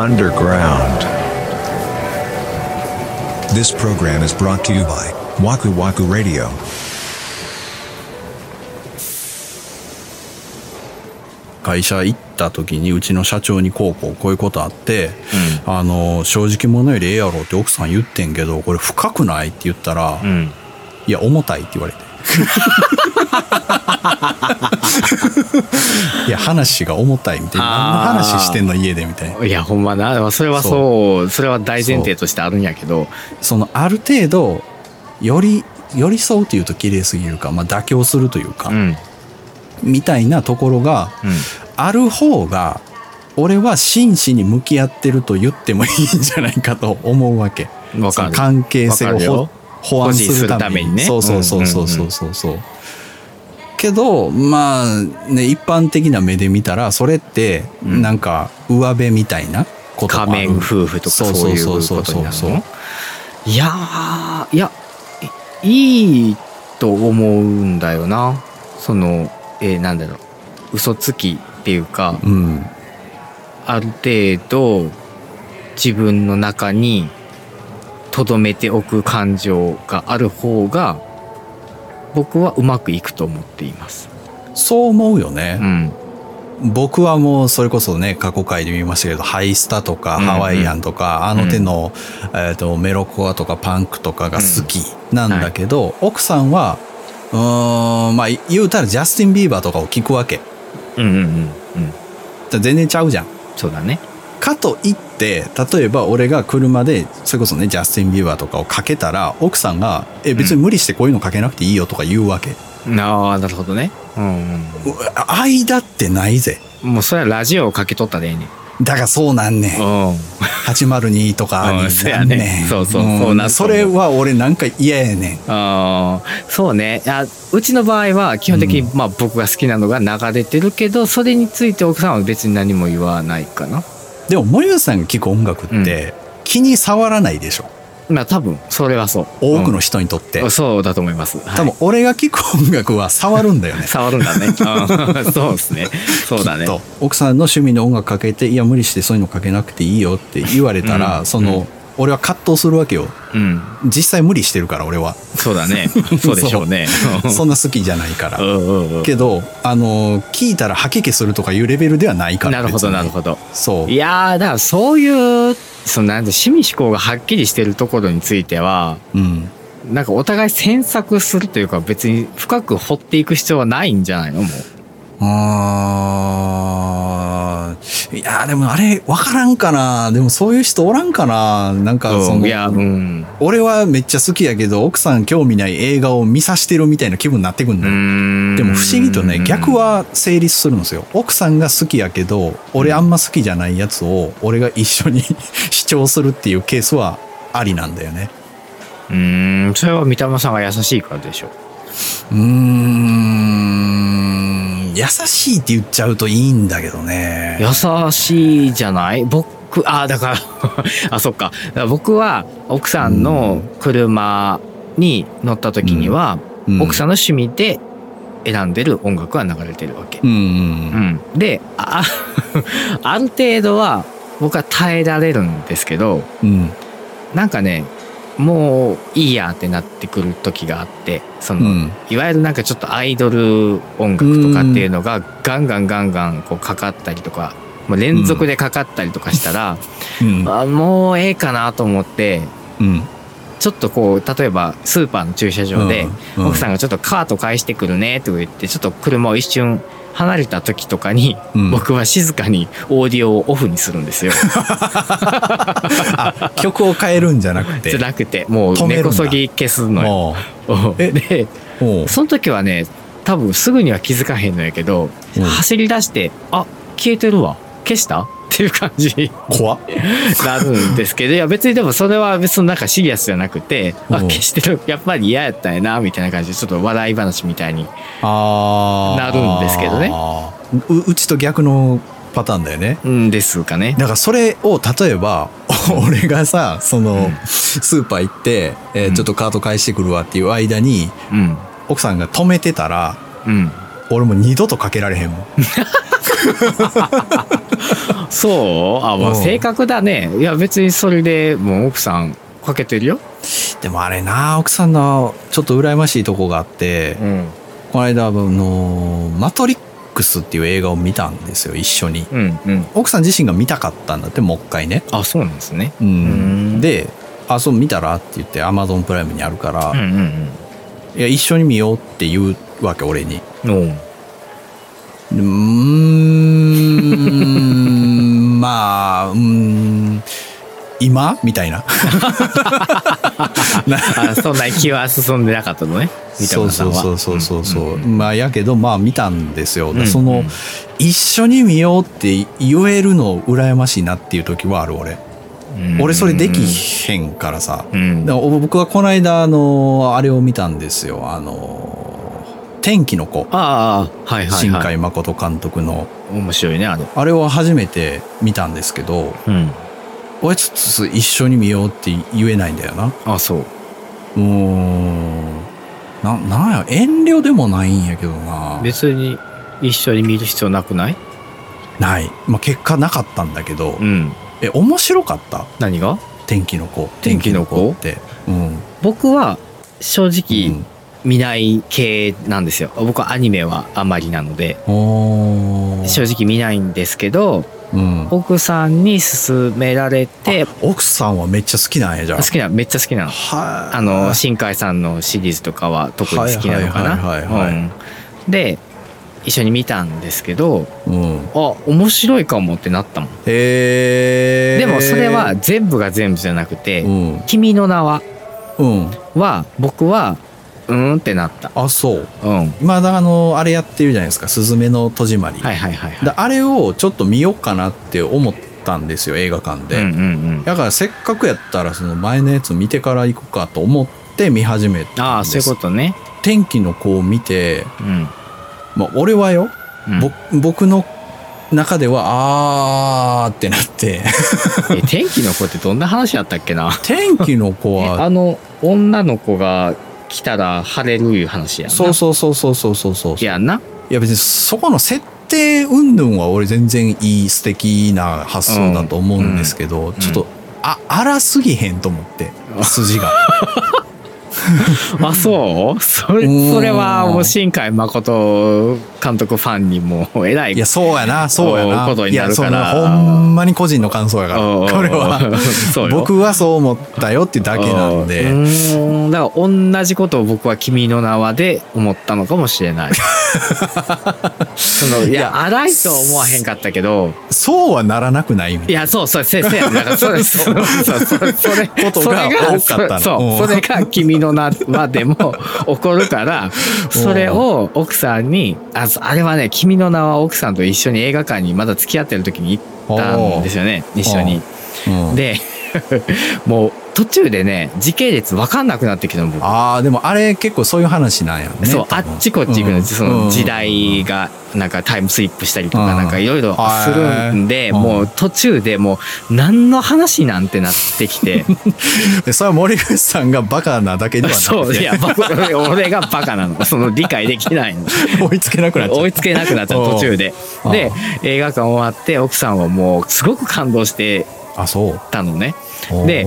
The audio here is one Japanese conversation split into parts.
underground. This program is brought to you by Waku Waku Radio. 会社行った時にうちの社長にこうこうこういうことあって、あの正直者よりええやろって奥さん言ってんけどこれ深くないって言ったら、うん。いや重たいって言われて いや話が重たいみたいな何の話してんの家でみたいないや、ほんまな。それはそう、それは大前提としてあるんやけど、そのある程度より寄り添うというと綺麗すぎるか、まあ、妥協するというか、うん。みたいなところがうん。ある方が俺は真摯に向き合ってると言ってもいいんじゃないかと思うわけ。関係性を保安するためにね。そうそうそうそうそうそうそう。けどまあね一般的な目で見たらそれってうん。なんか上辺みたいなこと仮面夫婦とかそういうことになるそうそうそうのいやー、いや、いいいと思うんだよな。その、えーなんだろう、嘘つきっていうか、うん。ある程度自分の中に留めておく感情がある方が僕はうまくいくと思っています。そう思うようね、ん。僕はもうそれこそね過去回で見ましたけどハイスタとかうんうんハワイアンとか、あの手の、えー、とメロコアとかパンクとかが好きなんだけど、奥さんはうーんまあ言うたらジャスティン・ビーバーとかを聞くわけうんうんうんうん。全然ちゃうじゃんそうだね。かといって例えば俺が車でそれこそねジャスティン・ビーバーとかをかけたら奥さんが「え別に無理してこういうのかけなくていいよ」とか言うわけ、ああ、なるほどね。うんうんう間ってないぜうん。もうそれはラジオをかけとったでええねん。だからそうなんねんうん。802とかそうんねんねそうそうそうなそれは俺なんか嫌やねんああ、そうね。あうちの場合は基本的に、まあ僕が好きなのが流れてるけど、それについて奥さんは別に何も言わないかな。でも森内さんが聴く音楽って気に障らないでしょ？まあ多分、それはそう。多くの人にとって、うんそうだと思います。はい多分俺が聴く音楽は触るんだよね触るんだね。うんそうですね。そうだね。と奥さんの趣味の音楽かけていや無理してそういうのかけなくていいよって言われたら、うんその、俺は葛藤するわけようん。実際無理してるから俺はそうだね。そうでしょうね。そんな好きじゃないから、けどあの聞いたら吐き気するとかいうレベルではないからなるほど、なるほど。そういやー、だからそういう、そのなんて趣味思考がはっきりしてるところについては、うんなんかお互い詮索するというか別に深く掘っていく必要はないんじゃないの？もう。あーいやでもあれ分からんかな。でもそういう人おらんかな。なんかその、いや、うん。俺はめっちゃ好きやけど奥さん興味ない映画を見さしてるみたいな気分になってくんのよ、でも不思議とね逆は成立するんですよ。奥さんが好きやけど俺あんま好きじゃないやつを俺が一緒に 視聴するっていうケースはありなんだよね。うーん、それは三玉さんが優しいからでしょ。うーん優しいって言っちゃうといいんだけどね。優しいじゃない？僕、あ、だから、あ、そっか。だから僕は奥さんの車に乗った時には、うん。奥さんの趣味で選んでる音楽は流れてるわけ。うんうん。うん、であ ある程度は僕は耐えられるんですけどうん。なんかねもういいやってなってくる時があってその、うん。いわゆるなんかちょっとアイドル音楽とかっていうのがガンガンガンガンこうかかったりとかもう連続でかかったりとかしたら、うん。あもうええかなと思ってうん。ちょっとこう例えばスーパーの駐車場で、うん。奥さんがちょっとカート返してくるねとか言ってちょっと車を一瞬離れた時とかに、うん。僕は静かにオーディオをオフにするんですよ。あ曲を変えるんじゃなくてじゃなくてもう根こそぎ消すのよ。でその時はね多分すぐには気づかへんのやけど、う。ん走り出して「あ消えてるわ。消した?」っていう感じ。に怖っ。なるんですけどいや別にでもそれは別になんかシリアスじゃなくて「あう。ん消してるやっぱり嫌やったんやな」みたいな感じでちょっと笑い話みたいになるんですけどね。ううちと逆のパターンだよね。うんですかね。だからそれを例えば俺がさその、スーパー行って、えーうん。ちょっとカート返してくるわっていう間にうん。奥さんが止めてたらうん、俺もう二度とかけられへんもん そう？あ、まあ、うん正確だね。いや、別にそれでもう奥さんかけてるよ。でもあれな奥さんのちょっと羨ましいとこがあって、うん。この間あの「マトリックス」っていう映画を見たんですよ一緒にうんうん。奥さん自身が見たかったんだってもう一回ね、あ、そうなんですね。うんうんで「あそう見たら?」って言ってアマゾンプライムにあるから、うんうんいや一緒に見ようって言うわけ俺にうん。おうんまあうーん今？みたいな。そんな気は進んでなかったのね。そう。そうそうそうそう。そう、んん。まあやけどまあ見たんですよ、うんその、うん一緒に見ようって言えるの羨ましいなっていう時はある俺、うん俺それできへんからさ、うん。僕はこの間あのあれを見たんですよ。あの天気の子。ああ、はいはい新はい。海誠監督の。面白いね、あれ。あれを初めて見たんですけどうん。俺ちょっと一緒に見ようって言えないんだよな。あそう。うーんななんや遠慮でもないんやけどな。別に一緒に見る必要なくない？ない、まあ、結果なかったんだけど、うん。え面白かった？何が？天気の子。天気の子？って。うん。僕は正う直ん見ない系なんですよ。僕はアニメはあまりなので、正直見ないんですけど、うん、奥さんに勧められて、奥さんはめっちゃ好きなんやじゃあ。好きな、めっちゃ好きなの。はい。あの、新海さんのシリーズとかは特に好きなのかな。うん。で、一緒に見たんですけど、うん。あ、面白いかもってなったもん。へえでもそれは全部が全部じゃなくて、うん。君の名は、うん。は、僕は、うーんってなった。あそううん。今だあのあれやってるじゃないですか「すずめの戸締まり」はいはいはいはい。であれをちょっと見ようかなって思ったんですよ映画館で、うんうんうん。だからせっかくやったらその前のやつ見てから行くかと思って見始めたんですああ、そういうことね。天気の子を見て、うん。まあ、俺はよ、うんぼ僕の中ではあーってなって え天気の子ってどんな話やったっけな？天気の子は あの女の子が来たら晴れるいう話やそうそうそうそうそうそうそういやんな。いや別にそこの設定云々は俺全然いい素敵な発想だと思うんですけど、ん。ちょっとあ荒すぎへんと思って。筋が あそう？それうん。それはもう新海誠監督ファンにもえらい。いやそうやなそうやな。ことになるから。ほんまに個人の感想やから。これは。僕はそう思ったよっていうだけなんう。でーん。だから同じことを僕は「君の名は」で思ったのかもしれない。そのいや荒いとは思わへんかったけど。そうはならなくないみたいいや、そうそう、せ、せや、だから、それ、そう、そう、それ、そとが多かったの。そう、それが君の名はでも起こるから、それを奥さんに、あ、そあれはね、君の名は奥さんと一緒に映画館にまだ付き合ってる時に行ったんですよね、一緒に。で、もう途中でね、時系列分かんなくなってきたの、僕。ああでもあれ結構そういう話なんやねそう、あっちこっち行くの、うんその時代が、なんかタイムスリップしたりとか、うん。なんかいろいろするんで、はいもう途中でもう、何の話なんてなってきて、でそれは森口さんがバカなだけではなくて そう、いや、僕俺がバカなの。その理解できないの。追いつけなくなっちゃう追いつけなくなっちゃう、途中で。うん。で、映画館終わって、奥さんはもう、すごく感動してあそうたのね。で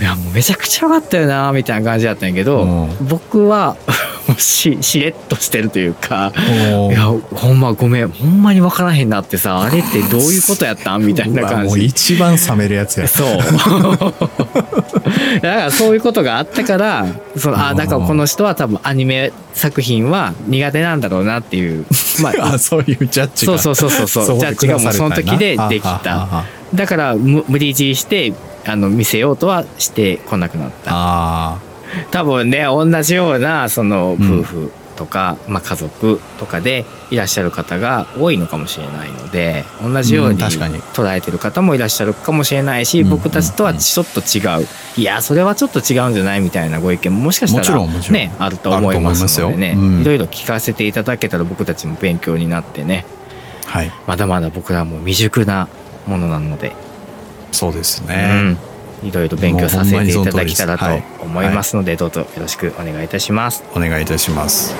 いや、もうめちゃくちゃ良かったよな、みたいな感じだったんやけど、うん僕は、し、しれっとしてるというか、いや、ほんまごめん、ほんまに分からへんなってさ、あれってどういうことやったん？みたいな感じ。もう一番冷めるやつやそう。だからそういうことがあったから、その、あ、だからこの人は多分アニメ作品は苦手なんだろうなっていう。まあ、あそういうジャッジがそうそうそうそうそう。ジャッジがもうその時でできた。はだから無無理強いして、あの、見せようとはしてこなくなった。あ多分ね、同じような、その、うん。夫婦とか、まあ家族とかでいらっしゃる方が多いのかもしれないので、同じよううんに確かに。捉えてる方もいらっしゃるかもしれないし、うん僕たちとはちょっと違う。いや、それはちょっと違うんじゃないみたいなご意見ももしかしたらね、あると思いますのでね、いろいろ聞かせていただけたら僕たちも勉強になってね、あはい。まだまだ僕らも未熟なものなので、そうですうね、ん。いろいろ勉強させていただけたらと思いますので、どうぞよろしくお願いいたします。お願いいたします